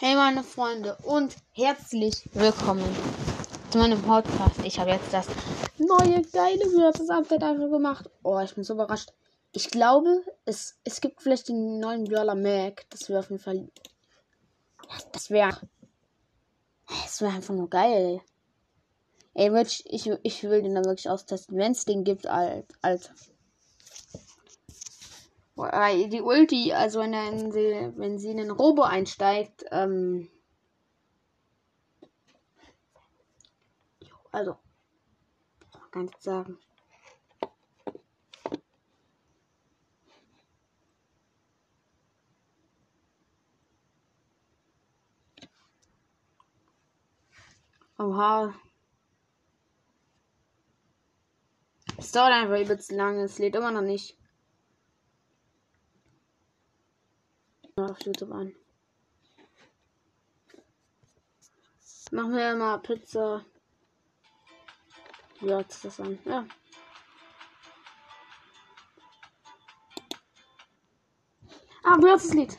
Hey meine Freunde und herzlich willkommen zu meinem Podcast. Ich habe jetzt das neue geile Versus Update einfach gemacht. Oh, ich bin so überrascht. Ich glaube, es, es gibt vielleicht den neuen Brawler Mac. Das wäre auf jeden Fall. Das wäre. Das wäre einfach nur geil. Ey, wirklich, ich, ich will den dann wirklich austesten, wenn es den gibt, alt, alt. Weil die Ulti, also wenn, er sie, wenn sie in den Robo einsteigt, ähm, also, kann ich sagen. Oha. Es dauert einfach übelst lange. Es lädt immer noch nicht. Auf YouTube an. Machen wir mal Pizza. Hört das an? Ja. Ah, wie das Lied?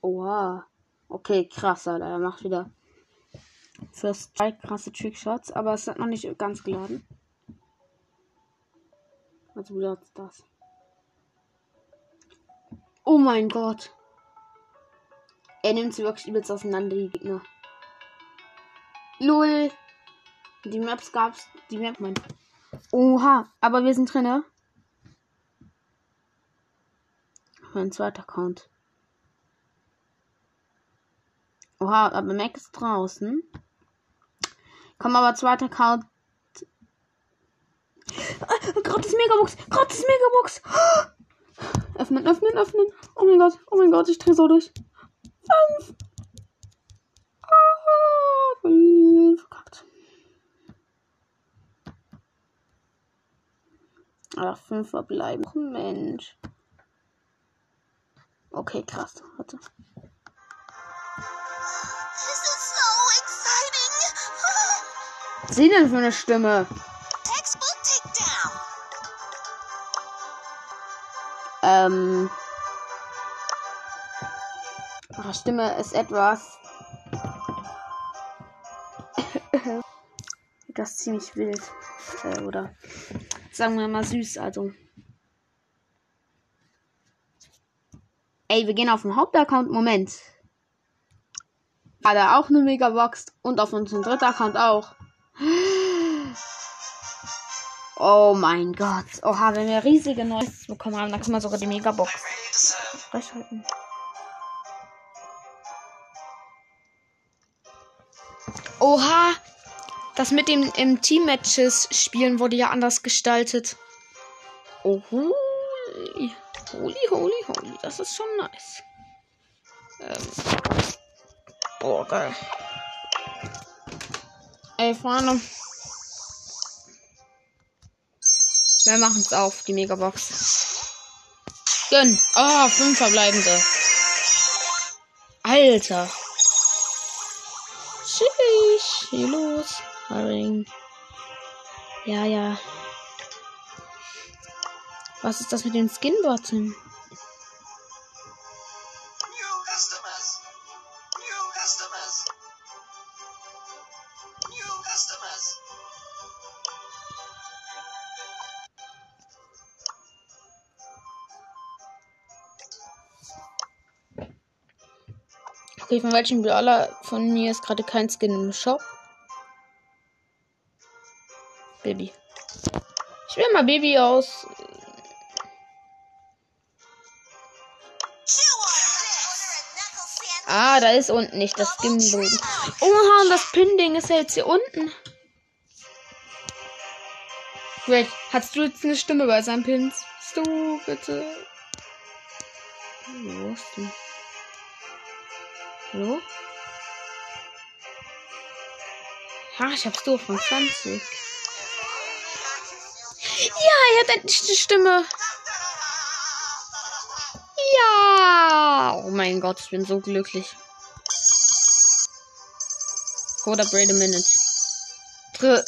Oha. Okay, krass, Alter. Er macht wieder First zwei krasse Trickshots, aber es hat noch nicht ganz geladen. Also wie das? Oh mein Gott. Er nimmt sie wirklich übelst auseinander, die Gegner. Lol. Die Maps gab's. Die Map, mein. Oha, aber wir sind drin, ne? Mein zweiter Account. Oha, aber Mac ist draußen. Komm, aber zweiter Account. Gratis Megabox! Gratis Megabox! Öffnen, öffnen, öffnen. Oh mein Gott, oh mein Gott, ich drehe so durch. Fünf. Ah, fünf. Verkackt. Ach, fünf verbleiben. Oh, Mensch. Okay, krass. Warte. Was ist denn für eine Stimme? Ähm. Ihre Stimme ist etwas. das ist ziemlich wild. Äh, oder sagen wir mal süß, also. Ey, wir gehen auf den Hauptaccount. Moment. Hat er auch eine Megabox und auf unseren dritten Account auch. Oh mein Gott. Oha, wenn wir riesige Neues bekommen haben, dann können wir sogar die Megabox freischalten. Oha! Das mit dem im Team-Matches spielen wurde ja anders gestaltet. Oh, holy, holy, holy, holy. Das ist schon nice. Ähm. Boah, geil. Ey, Freunde. Wir machen es auf, die Megabox. Gönn. Ah, oh, fünf verbleibende. Alter. Tschüss. Hier los. Haring. Ja, ja. Was ist das mit den Skin-Button? Okay, von welchem Brawler von mir ist gerade kein Skin im Shop? Baby. Ich will mal Baby aus. Ah, da ist unten nicht das Skinboden. Oha, das Pin-Ding ist ja jetzt hier unten. Wait, hast du jetzt eine Stimme bei seinen Pins? Du, bitte. Wo ist du? Hallo? Ha, ich hab's durch von 20. Ja, er hat die Stimme. Ja. Oh mein Gott, ich bin so glücklich. Code upgrade a minute. Dr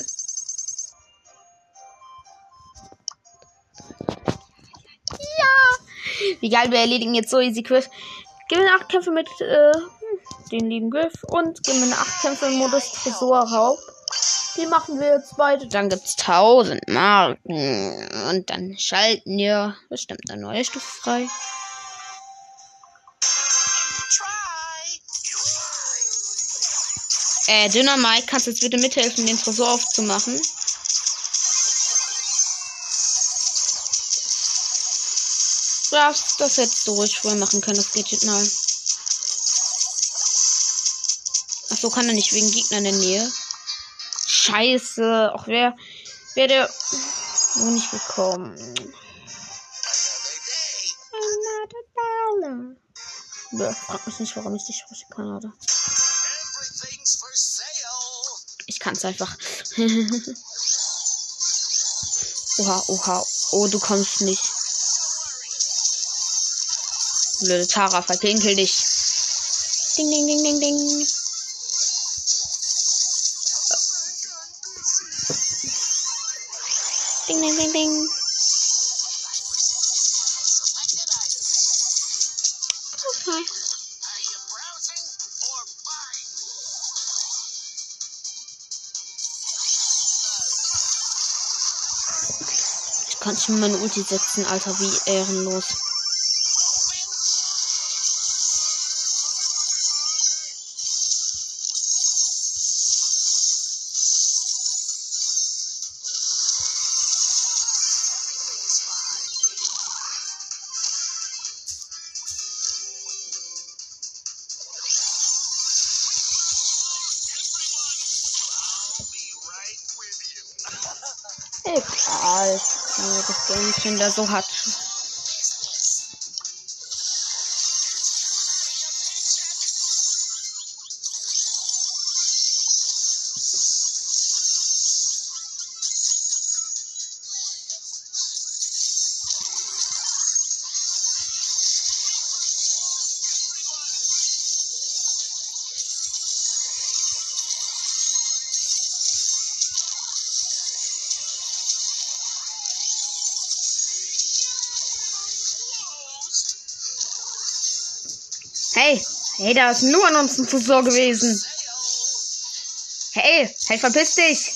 ja. Wie geil, wir erledigen jetzt so easy Quiz. Gewinne 8 Kämpfe mit äh, den lieben Griff und gewinne 8 Kämpfe im Modus Tresorraub. Die machen wir jetzt beide. Dann gibt's 1000 Marken. Und dann schalten wir bestimmt eine neue Stufe frei. Äh, Dynamite, kannst du jetzt bitte mithelfen, den Tresor aufzumachen? Ja, das hättest du ruhig vorher machen können, das Gadget mal. Ach so, kann er nicht wegen Gegner in der Nähe. Scheiße. Auch wer, wer der noch nicht gekommen. Ja, frag mich nicht, warum ich die sprechen kann, oder? Ich kann's einfach. oha, oha. Oh, du kommst nicht. Blöde Tara, verpinkel dich. Ding, ding, ding, ding. Ding, meine Ulti setzen, Alter, wie ehrenlos. Das Game da so hat. Hey, da ist nur an uns ein Tresor gewesen. Hey, hey, verpiss dich.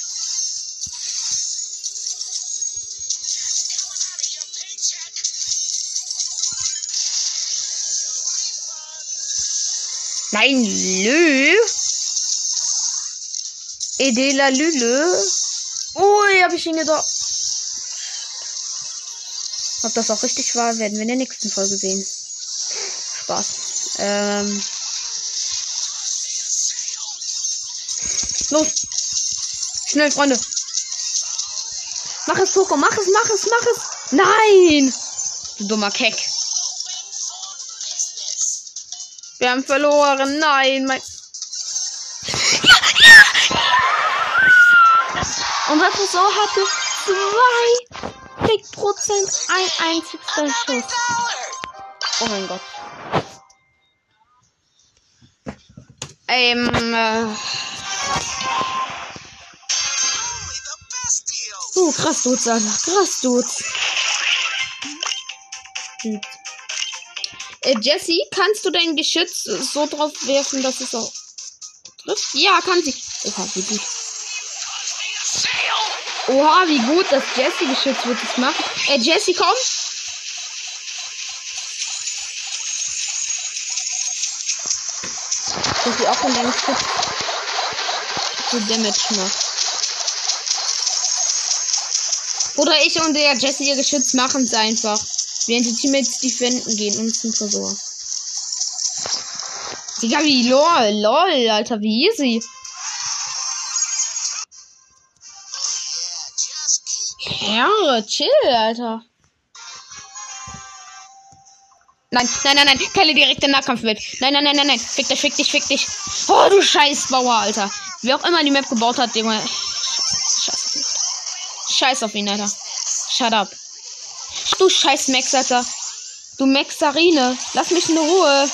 Nein, Lü. Edela Lülö. Ui, hab ich ihn gedacht. Ob das auch richtig war, werden wir in der nächsten Folge sehen. Spaß. Ähm. Los! Schnell, Freunde! Mach es, Poco! Mach es, mach es, mach es! Nein! Du dummer Keck. Wir haben verloren. Nein, mein. Ja, ja, ja. Unser Tresor hatte zwei Prozent ein einzigster Schuss. Oh mein Gott. Ähm, äh. Krass, Dudes, Alter. Krass, Dudes. Äh, Jessie, kannst du dein Geschütz so drauf werfen, dass es auch trifft? Ja, kann sie. Oha, wie gut. Oha, wie gut das Jessie-Geschütz wird es machen. Äh, Jessie, komm. Dass sie auch von deinem Geschütz so Damage macht. Oder ich und der Jessie ihr Geschütz machen es einfach. Während die Teammates defenden gehen und zum Tresor. Digga, wie lol, lol, Alter, wie easy. Ja, chill, Alter. Nein, nein, nein, nein, keine direkte Nahkampf mit. Nein, nein, nein, nein, nein. Fick dich, fick dich, fick dich. Oh, du Scheißbauer, Alter. Wer auch immer die Map gebaut hat, Junge. Scheiß, auf ihn, Alter. Shut up. Du scheiß Max, Alter. Du Maxarine. Lass mich in Ruhe.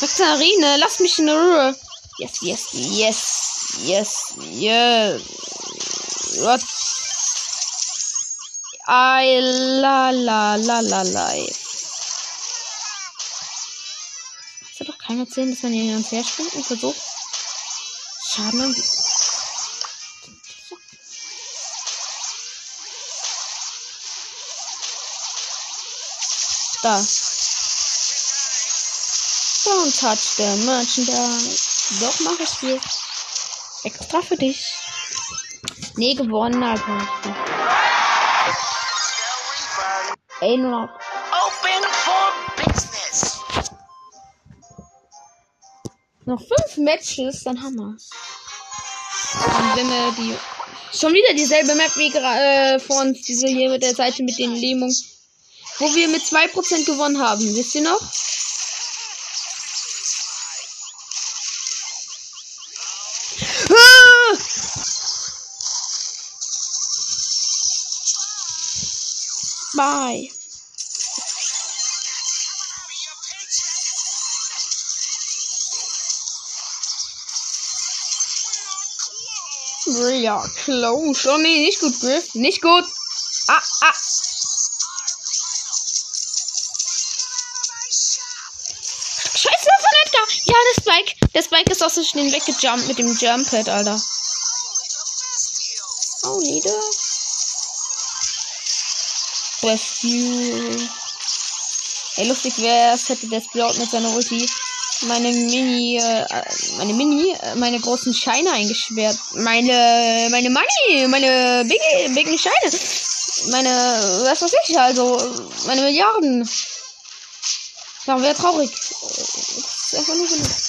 Maxarine, lass mich in Ruhe. Yes, yes, yes, yes, yes. What? I la la la la life. Kann ich erzählen, dass man hier hin und her springt und versucht, Schaden an. Da. Don't touch the merchandise. Doch, mach ich dir. Extra für dich. Nee, gewonnen, aber. Ey, nur noch. Open for business. Noch fünf Matches, dann haben wir's. Und wenn wir die. Schon wieder dieselbe Map wie äh, vor uns, diese hier mit der Seite mit den Lähmungen. Wo wir mit 2% gewonnen haben. Wisst ihr noch? Ah! Bye. Ja, close. Oh nee, nicht gut, Griff. Nicht gut. Ah, ah. Der Spike ist aus so schnell weggejumpt mit dem Jump Pad, Alter. Oh, Nieder. Rescue. Ey, lustig wäre es, hätte der Sprout mit seiner Ulti meine Mini, äh, meine Mini, äh, meine großen Scheine eingeschwert. Meine, meine Money, meine big, big Scheine. Meine, was weiß ich, also, meine Milliarden. Ja, wäre traurig. Das ist einfach nur genug.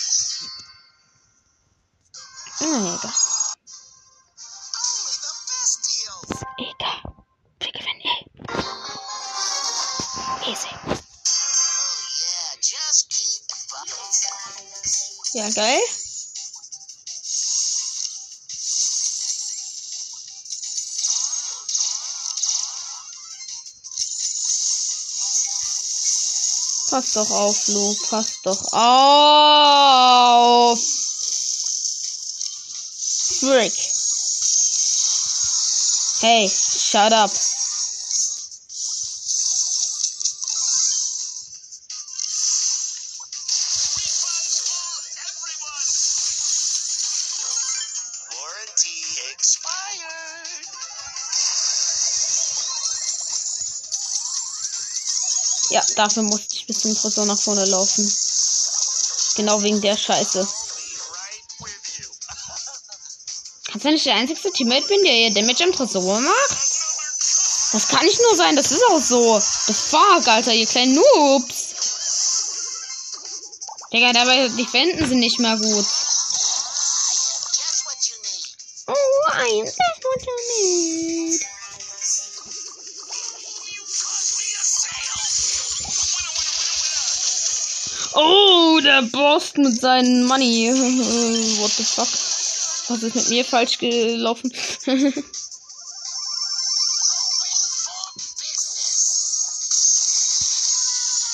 Geil. Pass doch auf, Lu. Pass doch auf. Frick. Hey, shut up. Dafür musste ich bis zum Tresor nach vorne laufen. Genau wegen der Scheiße. Kannst du nicht der einzige Teammate bin, der ihr Damage am Tresor macht? Das kann nicht nur sein, das ist auch so. The fuck, Alter, ihr kleinen Noobs. Digga, dabei die Fänden sind nicht mehr gut. Oh, der Boss mit seinen Money. What the fuck? Was ist mit mir falsch gelaufen?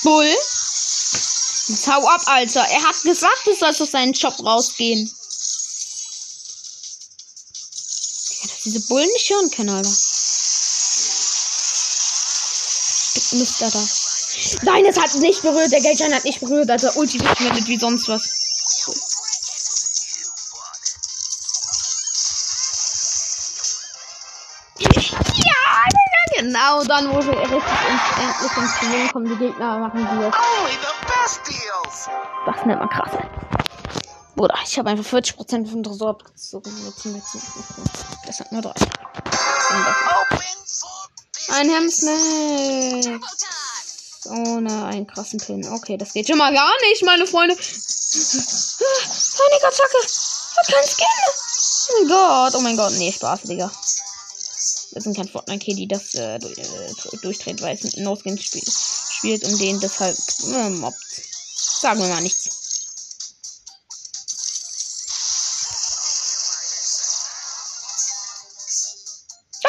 Bull? Jetzt hau ab, Alter. Er hat gesagt, du sollst aus seinen Job rausgehen. Digga, dass diese Bullen nicht hören können, Alter. Stück Mist, Alter. Nein, es hat nicht berührt. Der Geldschein hat nicht berührt, Alter. Ulti weggewendet wie sonst was. Ja, genau. Dann, wo wir richtig endlich ins Gewinnen kommen, die Gegner machen die jetzt. Das nennt man krass. Bruder, ich habe einfach 40% vom Tresor abgezogen. Das hat nur drei. Ein Hemsnack. Ohne einen krassen Pin. Okay, das geht schon mal gar nicht, meine Freunde. Panikattacke. Hat keinen Skin. Oh mein Gott. Oh mein Gott. Nee, Spaß, Digga. Wir sind kein Fortnite-Kid, das äh, äh, durchdreht, weil es mit No-Skin spiel spielt und den deshalb äh, mobbt. Sagen wir mal nichts.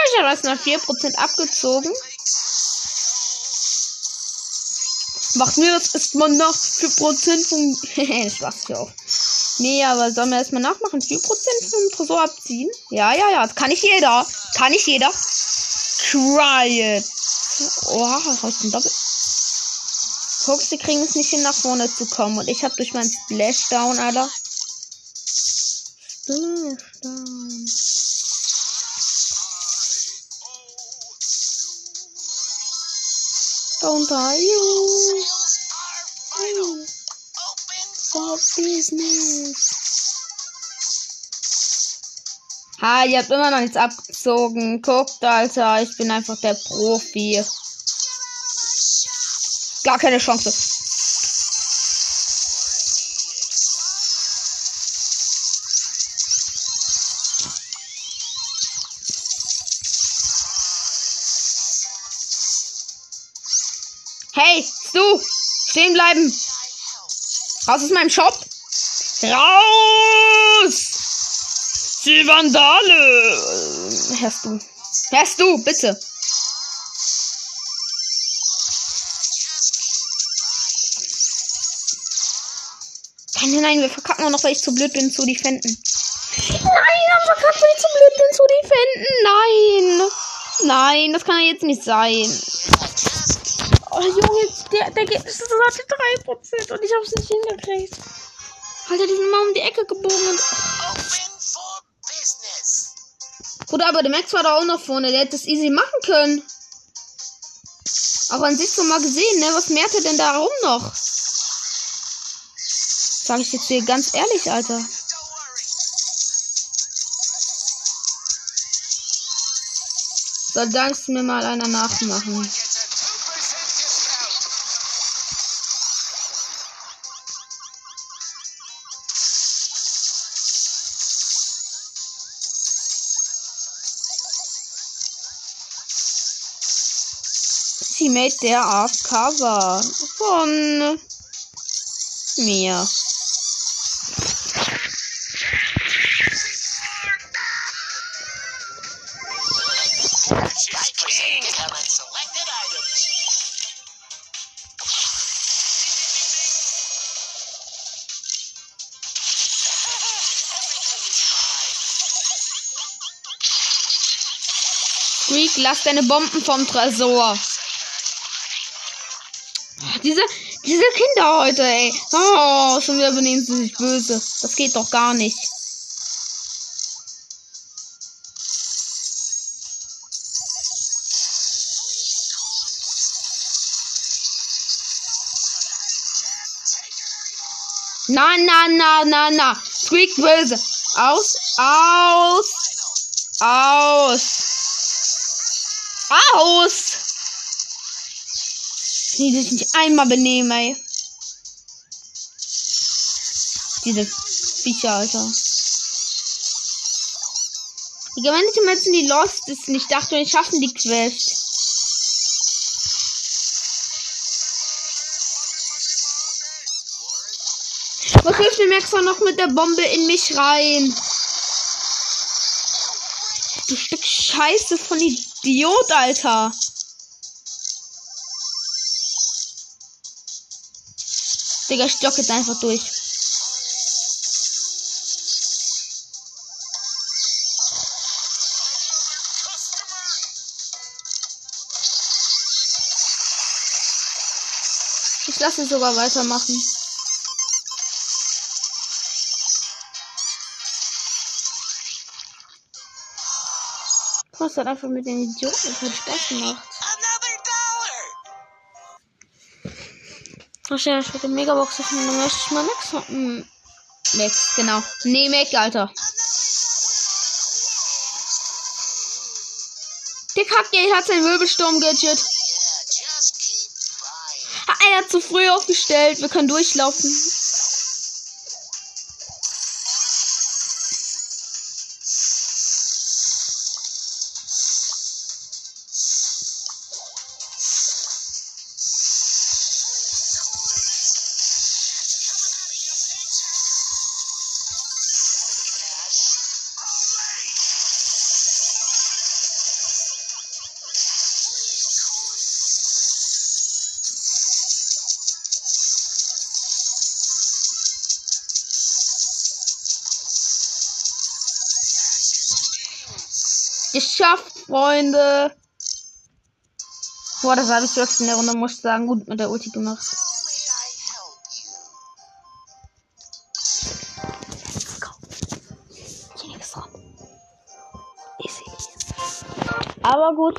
Ich habe jetzt noch 4% abgezogen. Macht mir das erstmal nach 4% vom. Spaß ja auch. Nee, aber sollen wir erstmal nachmachen? 4% vom Tresor abziehen? Ja, ja, ja. Das kann nicht jeder. Kann nicht jeder. Try it. Oha, was ist denn doppelt? Guck, sie kriegen es nicht hin, nach vorne zu kommen. Und ich habe durch meinen Splashdown, Alter. Splashdown. For business. Ha, ihr habt immer noch nichts abgezogen. Guckt, Alter, ich bin einfach der Profi. Gar keine Chance. Stehen bleiben! Raus aus meinem Shop! Raus! Die Vandale! Hörst du? Hörst du, bitte! Nein, nein, wir verkacken auch noch, weil ich zu blöd bin zu defenden. Nein, aber verkackt, weil ich zu blöd bin zu defenden. Nein! Nein, das kann ja jetzt nicht sein. Oh, Junge, der, der geht, das hatte 3% und ich hab's nicht hingekriegt. Alter, die sind mal um die Ecke gebogen und. Bruder, aber der Max war da auch noch vorne. Der hätte das easy machen können. Auch an sich schon mal gesehen, ne? Was mehrt er denn da rum noch? Sag ich jetzt dir ganz ehrlich, Alter. Soll das mir mal einer nachmachen. Teammate der AFK war. Von mir. Squeak, lass deine Bomben vom Tresor. Diese, diese Kinder heute, ey. Oh, schon wieder benehmen sie sich böse. Das geht doch gar nicht. Na, na, na, na, na. Squeak böse. Aus, aus, aus. Aus! Die sich nicht einmal benehmen, ey. Diese Viecher, Alter. Die gewöhnliche Menschen, die lost ist nicht dachte, und schaffen die Quest. Was hilft mir Max noch mit der Bombe in mich rein? Du Stück Scheiße von Idiot, Alter. Digga, ich stock jetzt einfach durch. Ich lasse sogar weitermachen. Hat einfach mit den Idioten keinen Spaß gemacht. Wahrscheinlich mit dem Megabox öffnen, dann möchte ich mal Max haben. Max, genau. Nee, Mac, Alter. Der Kackgeld hat sein Wirbelsturm-Gadget. Yeah, just keep buying. Ah, Er hat zu früh aufgestellt. Wir können durchlaufen. geschafft, Freunde. Boah, das habe ich wirklich in der Runde, muss ich sagen, gut mit der Ulti gemacht. Aber gut.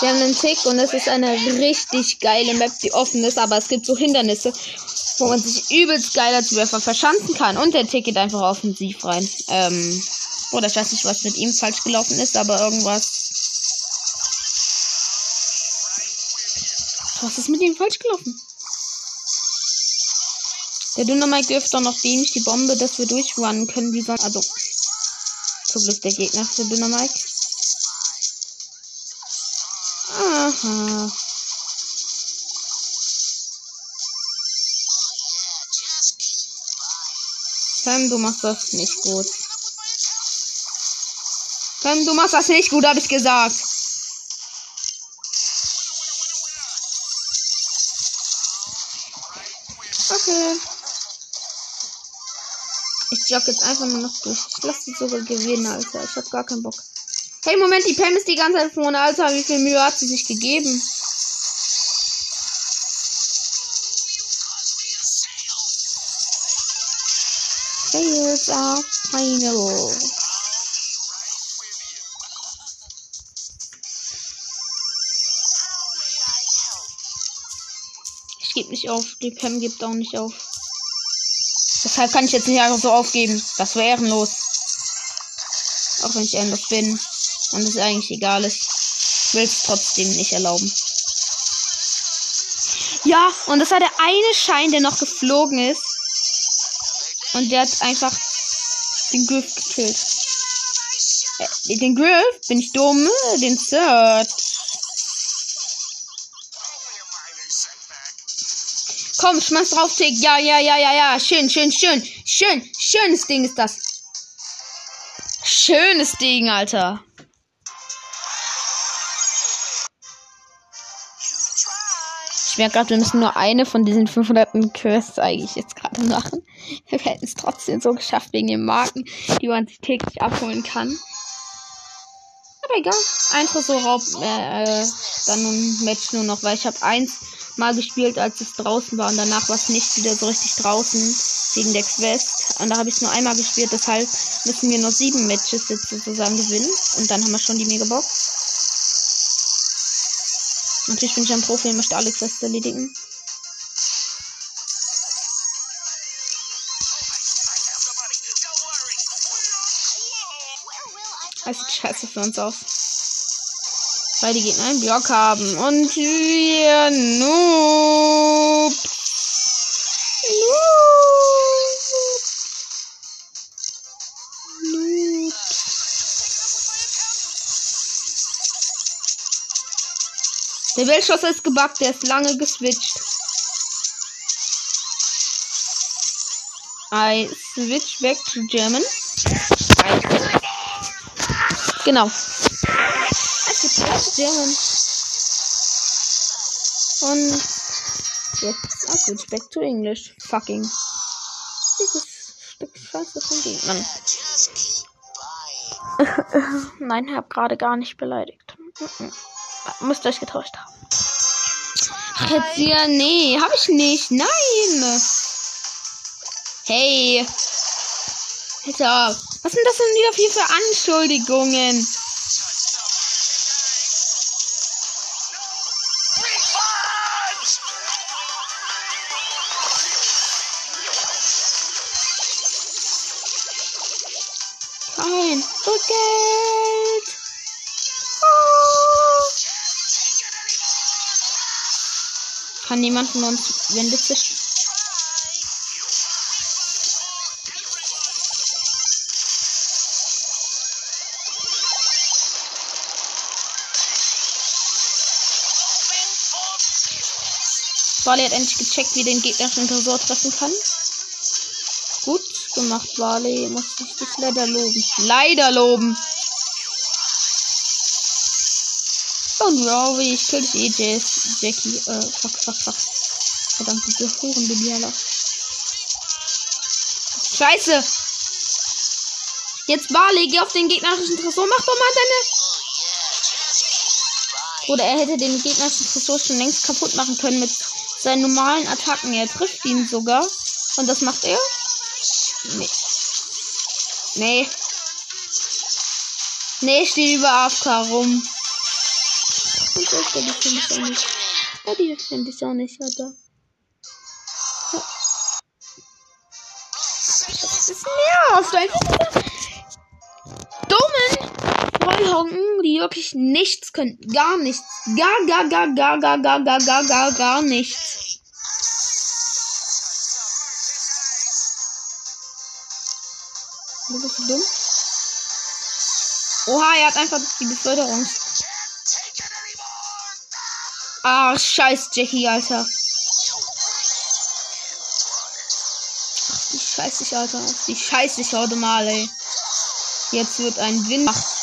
Wir haben einen Tick und es ist eine richtig geile Map, die offen ist, aber es gibt so Hindernisse wo man sich übelst geil als Werfer verschanzen kann. Und der Tick geht einfach offensiv rein. Ähm, oder ich weiß nicht, was mit ihm falsch gelaufen ist, aber irgendwas. Was ist mit ihm falsch gelaufen? Der Dynamite wirft doch noch dämlich die Bombe, dass wir durchrunnen können, wie sonst. Also, zum Glück der Gegner für Dynamite. Aha. Sam, du machst das nicht gut. Sam, du machst das nicht gut, habe ich gesagt. Okay. Ich jogge jetzt einfach nur noch durch. Ich lasse sie sogar gewinnen, Alter. Ich hab gar keinen Bock. Hey, Moment, die Pam ist die ganze Zeit vorne, Alter. Wie viel Mühe hat sie sich gegeben? Are final. Ich gebe nicht auf. Die Pam gibt auch nicht auf. Deshalb kann ich jetzt nicht einfach so aufgeben. Das wäre ehrenlos. Auch wenn ich endlos bin. Und es eigentlich egal ist. Ich will es trotzdem nicht erlauben. Ja, und das war der eine Schein, der noch geflogen ist. Und der hat einfach den Griff gekillt. Äh, den Griff? Bin ich dumm? Den Third. Komm, schmeiß drauf, Tick. Ja, ja, ja, ja, ja. Schön, schön, schön. Schön, schönes Ding ist das. Schönes Ding, Alter. Ich merke gerade, wir müssen nur eine von diesen 500 Quests eigentlich jetzt gerade machen. Wir hätten es trotzdem so geschafft wegen den Marken, die man sich täglich abholen kann. Aber egal. Ein Tresorraub, äh, äh, dann ein Match nur noch, weil ich habe eins mal gespielt, als es draußen war und danach war es nicht wieder so richtig draußen wegen der Quest. Und da habe ich es nur einmal gespielt, deshalb müssen wir noch sieben Matches jetzt sozusagen gewinnen. Und dann haben wir schon die Megabox. Natürlich bin ich ein Profi und möchte alle Quests erledigen. Es sieht scheiße für uns aus. Weil die Gegner einen Block haben. Und wir Noob. Der Weltschosser ist gebackt, der ist lange geswitcht. I switch back to German. Genau. I switch back to German. Und jetzt I switch back to English. Fucking. Dieses Stück Scheiße von Gegnern. Nein, hab gerade gar nicht beleidigt. Müsst ihr euch getäuscht haben. Jetzt ja, nee, hab ich nicht. Nein. Hey. Alter, was sind das denn wieder hier für Anschuldigungen? Kein Rückgeld. Kann niemand von uns Wände zerstören? Barley hat endlich gecheckt, wie den gegnerischen Tresor treffen kann. Gut gemacht, Barley. Muss ich dich leider loben. Leider loben. Und Rory, ich kill dich eh, Jess, Jackie. Äh, fuck, fuck, fuck. Verdammt, diese Hurenbebialer. Scheiße. Jetzt Barley, geh auf den gegnerischen Tresor. Mach doch mal deine... Oder er hätte den gegnerischen Tresor schon längst kaputt machen können mit seinen normalen Attacken. Er trifft ihn sogar. Und das macht er? Nee. Nee. Nee, ich stehe über AFK rum. Und das finde ich auch nicht. Ja, die finde ich auch nicht, Alter. Das ist nervt einfach. Dummen Vollhonken, die wirklich nichts können. Gar nichts. Gar, gar, gar, gar, gar, gar, gar, gar, gar, gar nichts. Du bist du dumm? Oha, er hat einfach die Beförderung. Ah, scheiß Jackie, Alter. Ach, wie scheiß ich, Alter. Wie scheiß ich heute mal, ey. Jetzt wird ein Wind. Ach,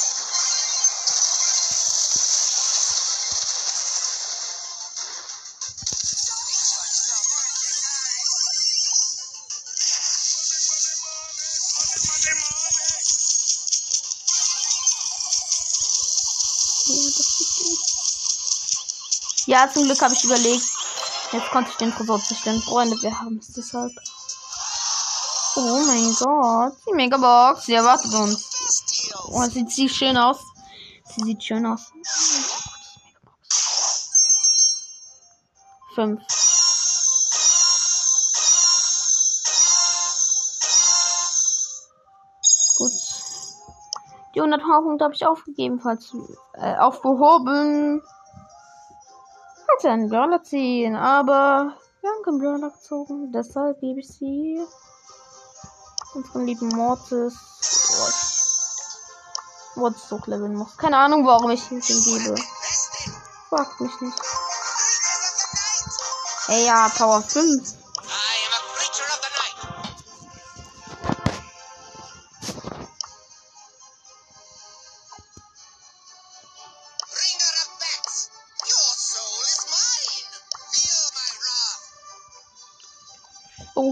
Ja, zum Glück habe ich überlegt. Jetzt konnte ich den Tresor zerstören. Freunde, wir haben es deshalb. Oh mein Gott. Die Megabox. Sie erwartet uns. Oh, sieht sie schön aus. Sie sieht schön aus. Fünf. Gut. Die 100 Punkte habe ich aufgegeben, falls äh, aufgehoben. Hätte einen Brawler ziehen, aber wir haben keinen Brawler gezogen. Deshalb gebe ich sie unseren lieben Mortis. Oh, Mortis hochleveln muss. Keine Ahnung, warum ich ihn gebe. Fragt mich nicht. Ey, ja, Power 5.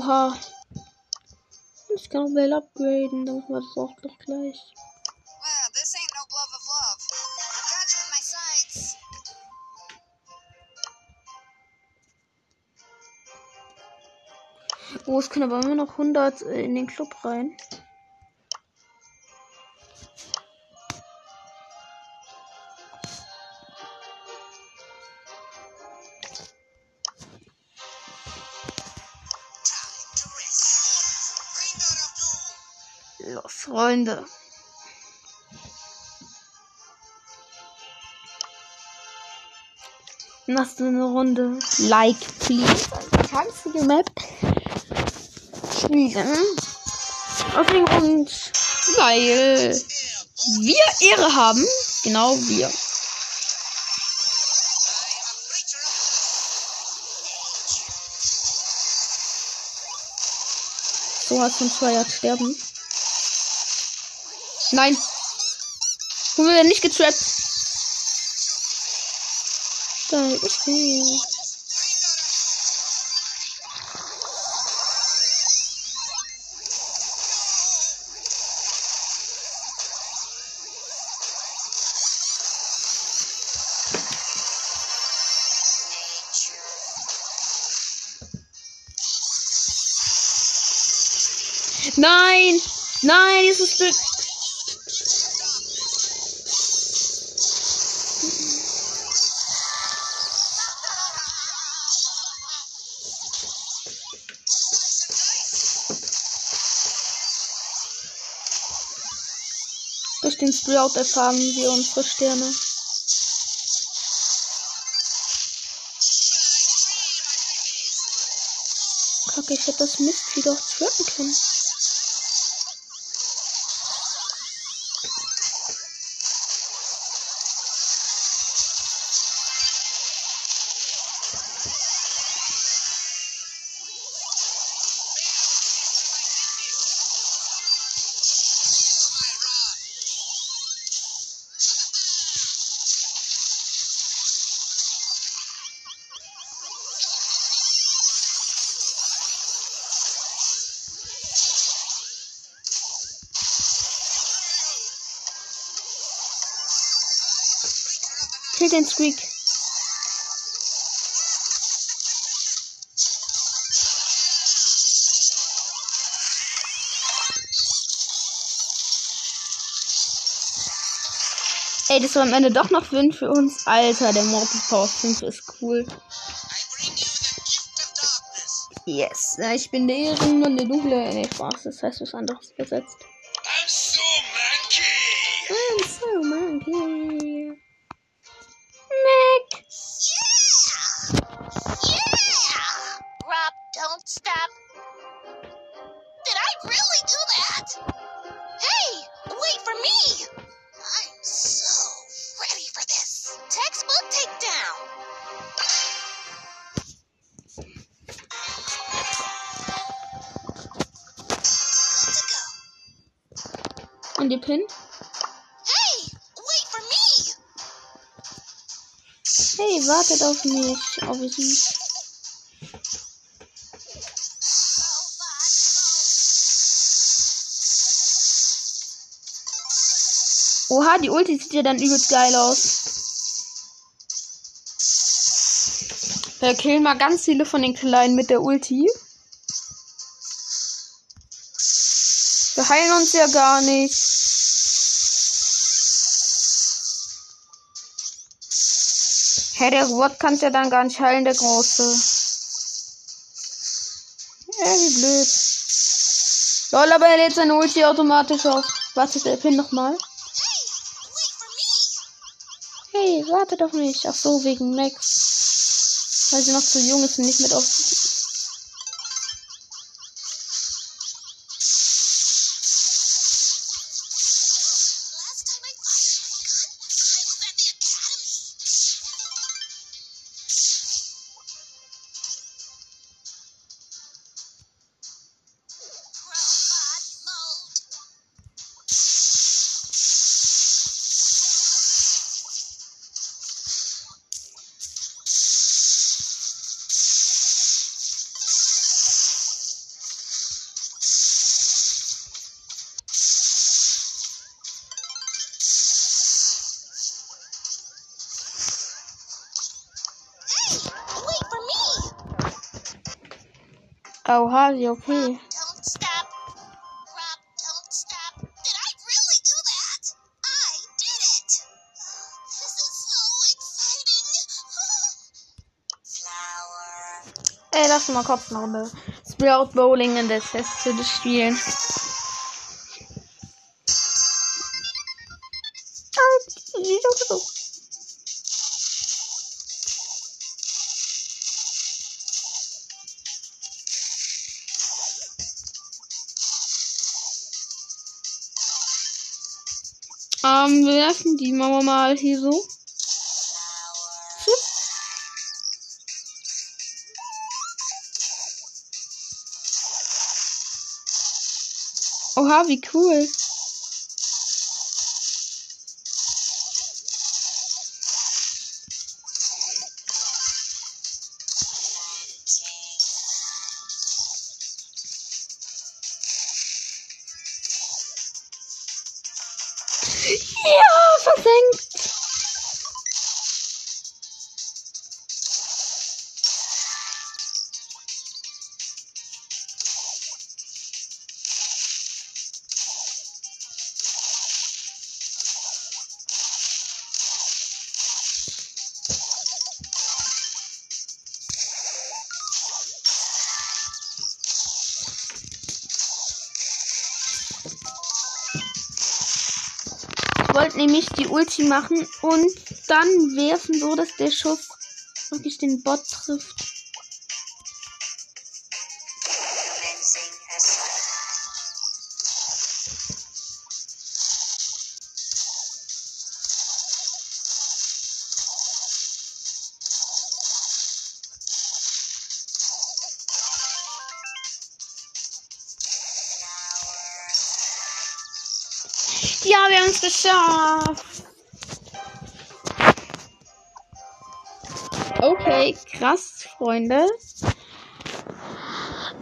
Oha. Ich kann auch Bell upgraden, dann machen wir das auch doch gleich. Oh, es können aber immer noch 100 äh, in den Club rein. Freunde. Machst du eine Runde? Like, please. Tanzige Map. Spielen. Aus dem Grund, weil wir Ehre haben. Genau wir. So hast uns ein sterben. Nein. Wir werden nicht getrappt. Da ist sie. Nein! Nein, dieses Stück. Den Sprout erfahren wir unsere Sterne. Kacke, ich hätte das Mistvieh doch trappen können. Kill den Squeak. Ey, das war am Ende doch noch 5 für uns. Alter, der Mortis Power 5 ist cool. Yes. Ich bin der Ehrenmann und der Dunkle. Nee, Spaß, das heißt was anderes übersetzt. I'm so monkey! I'm so monkey. Textbook takedown. Und die Pin? Hey, wait for me! Hey, wartet auf mich. Auf mich. Oha, die Ulti sieht ja dann übelst geil aus. Wir killen mal ganz viele von den Kleinen mit der Ulti. Wir heilen uns ja gar nicht. Hä, der Robot kann ja dann gar nicht heilen, der Große. Ja, wie blöd. Lol, aber er lädt seine Ulti automatisch auf. Wartet der Pin nochmal. Hey, wait for me! Hey, warte doch nicht. Ach so, wegen Max. Weil sie noch zu jung ist und nicht mit auf. Oha, wie okay. Don't stop. Rob, don't stop. Did I really do that? I did it! This is so exciting! Flower. Ey, lass mal kurz eine Sprout Bowling in der Testzelle spielen. Ähm, wir werfen die Mauer mal hier so. Oha, wie cool. Wollte nämlich die Ulti machen und dann werfen, so dass der Schuss wirklich den Bot trifft. Geschafft. Okay, krass, Freunde.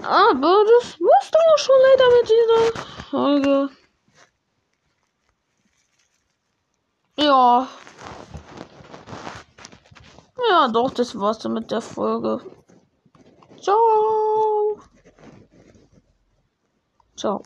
Aber das war's dann auch schon leider mit dieser Folge. Ja. Ja, doch, das war's dann mit der Folge. Ciao. Ciao.